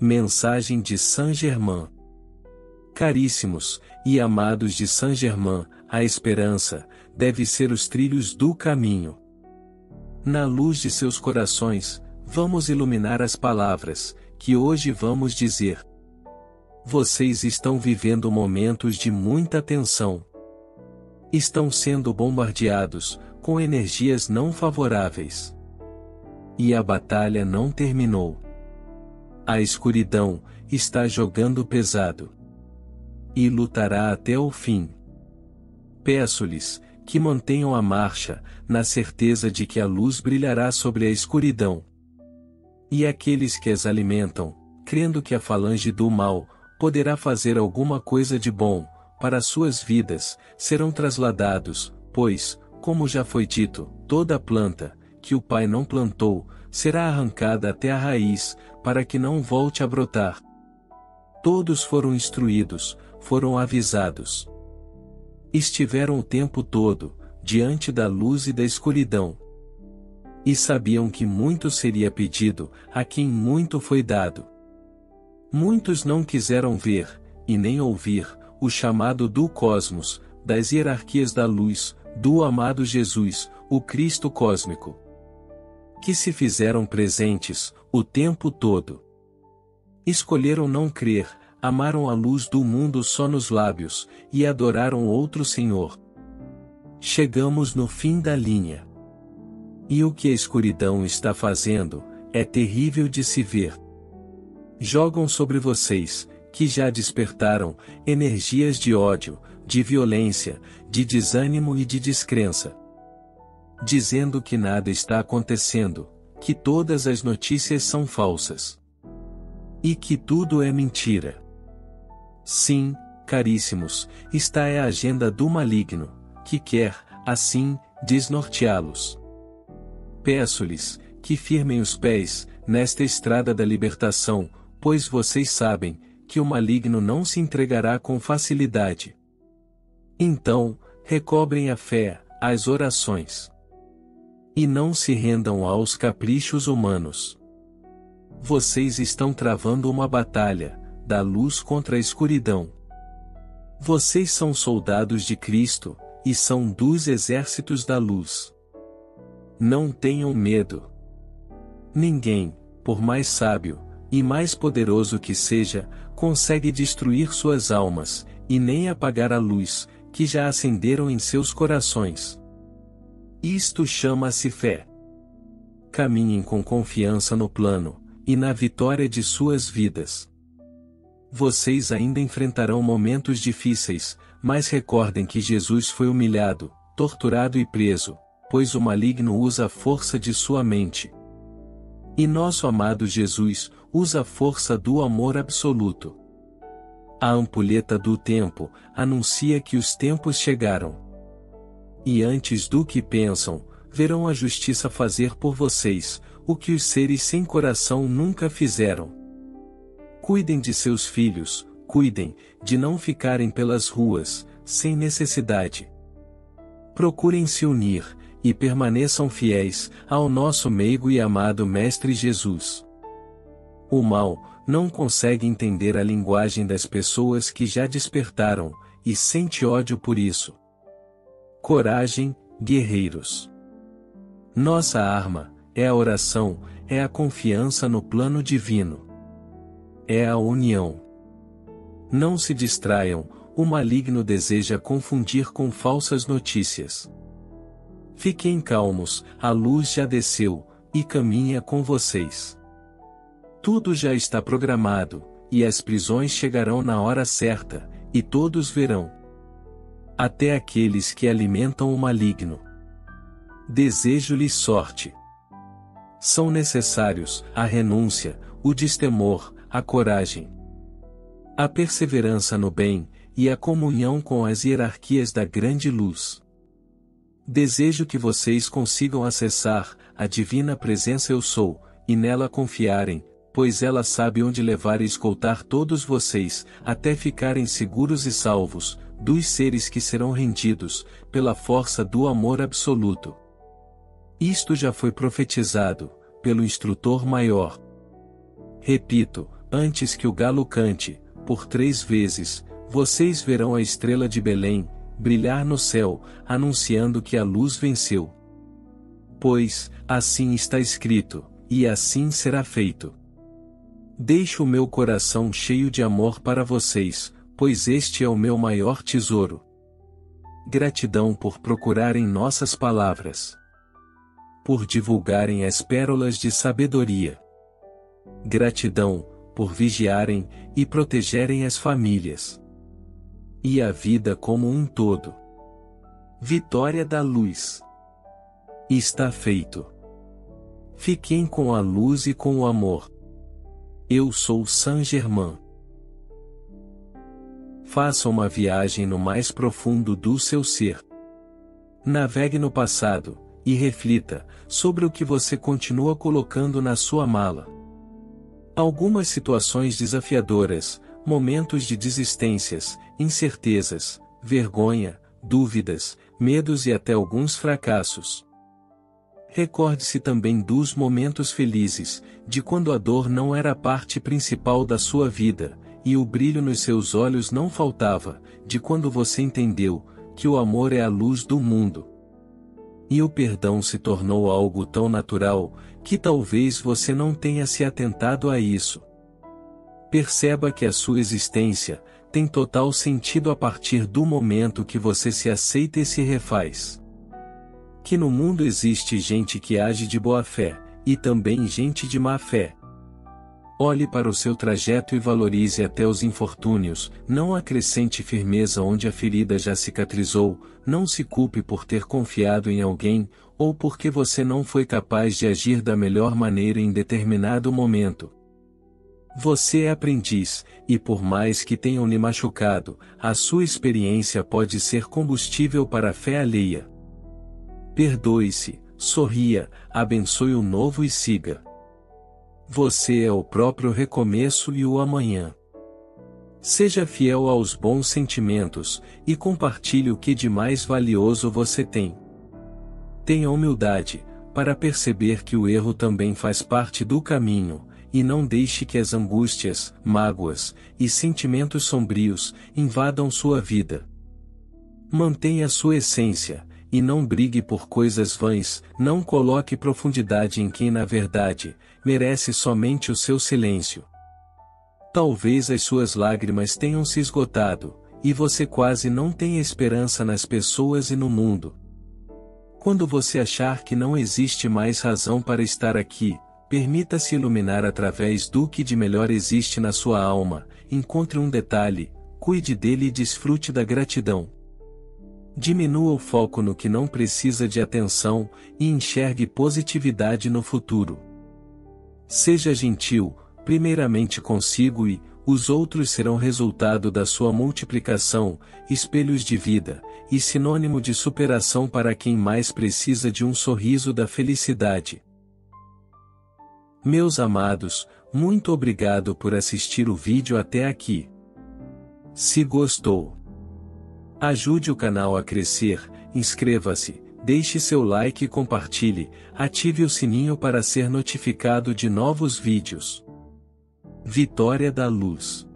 Mensagem de Saint-Germain. Caríssimos e amados de Saint-Germain, a esperança deve ser os trilhos do caminho. Na luz de seus corações, vamos iluminar as palavras que hoje vamos dizer. Vocês estão vivendo momentos de muita tensão. Estão sendo bombardeados com energias não favoráveis. E a batalha não terminou. A escuridão está jogando pesado. E lutará até o fim. Peço-lhes que mantenham a marcha, na certeza de que a luz brilhará sobre a escuridão. E aqueles que as alimentam, crendo que a falange do mal poderá fazer alguma coisa de bom para suas vidas, serão trasladados, pois, como já foi dito, toda planta que o Pai não plantou será arrancada até a raiz, para que não volte a brotar. Todos foram instruídos, foram avisados estiveram o tempo todo, diante da luz e da escuridão. E sabiam que muito seria pedido, a quem muito foi dado. Muitos não quiseram ver, e nem ouvir, o chamado do cosmos, das hierarquias da luz, do amado Jesus, o Cristo cósmico. Que se fizeram presentes, o tempo todo. Escolheram não crer, amaram a luz do mundo só nos lábios, e adoraram outro Senhor. Chegamos no fim da linha. E o que a escuridão está fazendo, é terrível de se ver. Jogam sobre vocês, que já despertaram, energias de ódio, de violência, de desânimo e de descrença. Dizendo que nada está acontecendo, que todas as notícias são falsas. E que tudo é mentira. Sim, caríssimos, está é a agenda do maligno, que quer, assim, desnorteá-los. Peço-lhes, que firmem os pés, nesta estrada da libertação, pois vocês sabem, que o maligno não se entregará com facilidade. Então, recobrem a fé, as orações. E não se rendam aos caprichos humanos. Vocês estão travando uma batalha, da luz contra a escuridão. Vocês são soldados de Cristo, e são dos exércitos da luz. Não tenham medo. Ninguém, por mais sábio, e mais poderoso que seja, consegue destruir suas almas, e nem apagar a luz, que já acenderam em seus corações. Isto chama-se fé. Caminhem com confiança no plano, e na vitória de suas vidas. Vocês ainda enfrentarão momentos difíceis, mas recordem que Jesus foi humilhado, torturado e preso, pois o maligno usa a força de sua mente. E nosso amado Jesus usa a força do amor absoluto. A ampulheta do tempo anuncia que os tempos chegaram. E antes do que pensam, verão a justiça fazer por vocês, o que os seres sem coração nunca fizeram. Cuidem de seus filhos, cuidem, de não ficarem pelas ruas, sem necessidade. Procurem se unir, e permaneçam fiéis, ao nosso meigo e amado Mestre Jesus. O mal, não consegue entender a linguagem das pessoas que já despertaram, e sente ódio por isso. Coragem, guerreiros. Nossa arma, é a oração, é a confiança no plano divino é a união. Não se distraiam, o maligno deseja confundir com falsas notícias. Fiquem calmos, a luz já desceu, e caminha com vocês. Tudo já está programado, e as prisões chegarão na hora certa, e todos verão. Até aqueles que alimentam o maligno. Desejo-lhes sorte. São necessários a renúncia, o destemor, a coragem, a perseverança no bem, e a comunhão com as hierarquias da grande luz. Desejo que vocês consigam acessar a divina presença Eu Sou, e nela confiarem, pois ela sabe onde levar e escoltar todos vocês, até ficarem seguros e salvos, dos seres que serão rendidos, pela força do amor absoluto. Isto já foi profetizado, pelo instrutor maior. Repito, antes que o galo cante, por três vezes, vocês verão a estrela de Belém, brilhar no céu, anunciando que a luz venceu. Pois, assim está escrito, e assim será feito. Deixo o meu coração cheio de amor para vocês, pois este é o meu maior tesouro. Gratidão por procurarem nossas palavras. Por divulgarem as pérolas de sabedoria. Gratidão, por vigiarem e protegerem as famílias. E a vida como um todo. Vitória da luz. Está feito. Fiquem com a luz e com o amor. Eu sou Saint Germain. Faça uma viagem no mais profundo do seu ser. Navegue no passado, e reflita sobre o que você continua colocando na sua mala. Algumas situações desafiadoras, momentos de desistências, incertezas, vergonha, dúvidas, medos e até alguns fracassos. Recorde-se também dos momentos felizes, de quando a dor não era a parte principal da sua vida, e o brilho nos seus olhos não faltava, de quando você entendeu que o amor é a luz do mundo. E o perdão se tornou algo tão natural, que talvez você não tenha se atentado a isso. Perceba que a sua existência tem total sentido a partir do momento que você se aceita e se refaz. Que no mundo existe gente que age de boa fé, e também gente de má fé. Olhe para o seu trajeto e valorize até os infortúnios, não acrescente firmeza onde a ferida já cicatrizou, não se culpe por ter confiado em alguém, ou porque você não foi capaz de agir da melhor maneira em determinado momento. Você é aprendiz, e por mais que tenham lhe machucado, a sua experiência pode ser combustível para a fé alheia. Perdoe-se, sorria, abençoe o novo e siga. Você é o próprio recomeço e o amanhã. Seja fiel aos bons sentimentos, e compartilhe o que de mais valioso você tem. Tenha humildade, para perceber que o erro também faz parte do caminho, e não deixe que as angústias, mágoas e sentimentos sombrios invadam sua vida. Mantenha sua essência, e não brigue por coisas vãs, não coloque profundidade em quem na verdade merece somente o seu silêncio. Talvez as suas lágrimas tenham se esgotado, e você quase não tenha esperança nas pessoas e no mundo. Quando você achar que não existe mais razão para estar aqui, permita-se iluminar através do que de melhor existe na sua alma, encontre um detalhe, cuide dele e desfrute da gratidão. Diminua o foco no que não precisa de atenção e enxergue positividade no futuro. Seja gentil, primeiramente consigo e, os outros serão resultado da sua multiplicação, espelhos de vida, e sinônimo de superação para quem mais precisa de um sorriso da felicidade. Meus amados, muito obrigado por assistir o vídeo até aqui. Se gostou, ajude o canal a crescer, inscreva-se, deixe seu like e compartilhe, ative o sininho para ser notificado de novos vídeos. Vitória da Luz